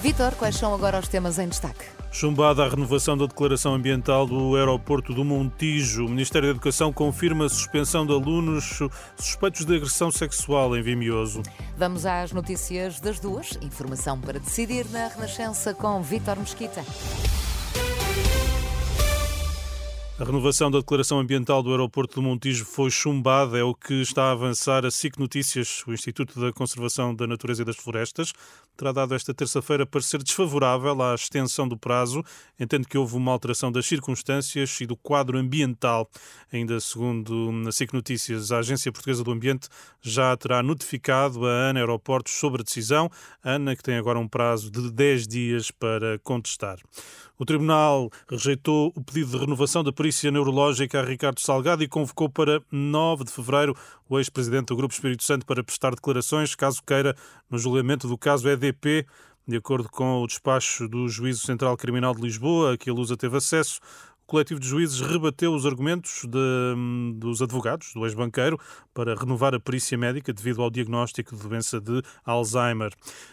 Vitor, quais são agora os temas em destaque? Chumbada a renovação da declaração ambiental do aeroporto do Montijo. O Ministério da Educação confirma a suspensão de alunos suspeitos de agressão sexual em Vimioso. Vamos às notícias das duas. Informação para decidir na Renascença com Vitor Mesquita. A renovação da declaração ambiental do aeroporto do Montijo foi chumbada, é o que está a avançar a SIC Notícias, o Instituto da Conservação da Natureza e das Florestas. Terá dado esta terça-feira parecer desfavorável à extensão do prazo, entende que houve uma alteração das circunstâncias e do quadro ambiental. Ainda segundo a SIC Notícias, a Agência Portuguesa do Ambiente já terá notificado a ANA Aeroportos sobre a decisão, ANA que tem agora um prazo de 10 dias para contestar. O Tribunal rejeitou o pedido de renovação da perícia neurológica a Ricardo Salgado e convocou para 9 de fevereiro o ex-presidente do Grupo Espírito Santo para prestar declarações, caso queira, no julgamento do caso EDP. De acordo com o despacho do Juízo Central Criminal de Lisboa, a que a Lusa teve acesso, coletivo de juízes rebateu os argumentos de, dos advogados, do ex-banqueiro, para renovar a perícia médica devido ao diagnóstico de doença de Alzheimer.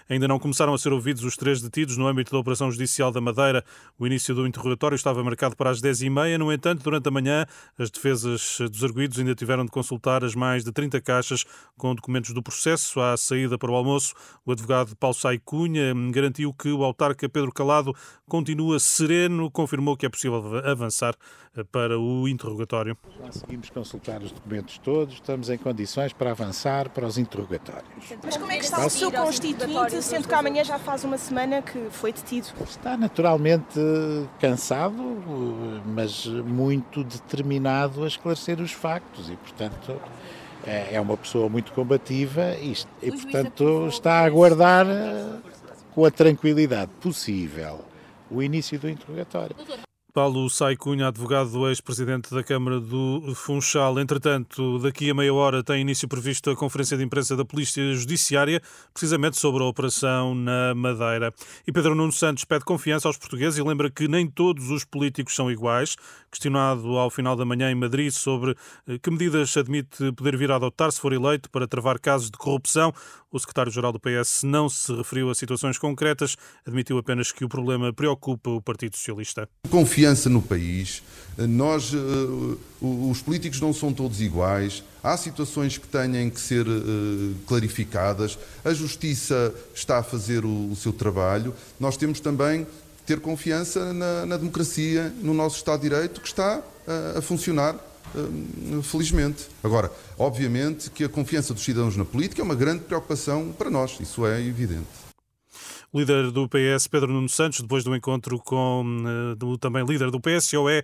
Ainda não começaram a ser ouvidos os três detidos no âmbito da Operação Judicial da Madeira. O início do interrogatório estava marcado para as 10h30. No entanto, durante a manhã, as defesas dos arguídos ainda tiveram de consultar as mais de 30 caixas com documentos do processo. À saída para o almoço, o advogado Paulo Sai Cunha garantiu que o autarca Pedro Calado continua sereno, confirmou que é possível avançar avançar eh, para o interrogatório. Conseguimos consultar os documentos todos, estamos em condições para avançar para os interrogatórios. Mas como é que está o seu constituinte, sendo que amanhã já faz uma semana que foi detido? Está naturalmente cansado, mas muito determinado a esclarecer os factos e, portanto, é, é uma pessoa muito combativa e, e portanto, está a aguardar eh, com a tranquilidade possível o início do interrogatório. Paulo Sai Cunha, advogado do ex-presidente da Câmara do Funchal. Entretanto, daqui a meia hora tem início previsto a conferência de imprensa da Polícia Judiciária, precisamente sobre a operação na Madeira. E Pedro Nuno Santos pede confiança aos portugueses e lembra que nem todos os políticos são iguais. Questionado ao final da manhã em Madrid sobre eh, que medidas admite poder vir a adotar se for eleito para travar casos de corrupção, o secretário-geral do PS não se referiu a situações concretas, admitiu apenas que o problema preocupa o Partido Socialista. Confiança no país. Nós, eh, os políticos não são todos iguais. Há situações que têm que ser eh, clarificadas. A justiça está a fazer o seu trabalho. Nós temos também ter confiança na, na democracia, no nosso Estado de Direito, que está a funcionar felizmente. Agora, obviamente que a confiança dos cidadãos na política é uma grande preocupação para nós, isso é evidente. O líder do PS, Pedro Nuno Santos, depois do encontro com uh, do, também líder do PSOE,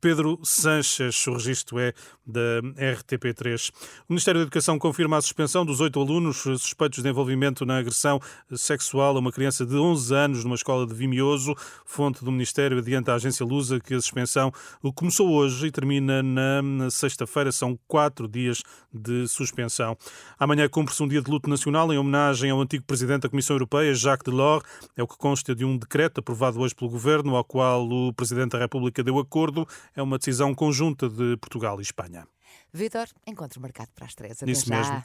Pedro Sanches. O registro é da RTP3. O Ministério da Educação confirma a suspensão dos oito alunos suspeitos de envolvimento na agressão sexual a uma criança de 11 anos numa escola de Vimioso. Fonte do Ministério adianta à agência Lusa que a suspensão começou hoje e termina na sexta-feira. São quatro dias de suspensão. Amanhã cumpre-se um dia de luto nacional em homenagem ao antigo presidente da Comissão Europeia, Jacques Delors é o que consta de um decreto aprovado hoje pelo Governo, ao qual o Presidente da República deu acordo. É uma decisão conjunta de Portugal e Espanha. Vitor, encontro marcado para as três. Até Isso já. mesmo.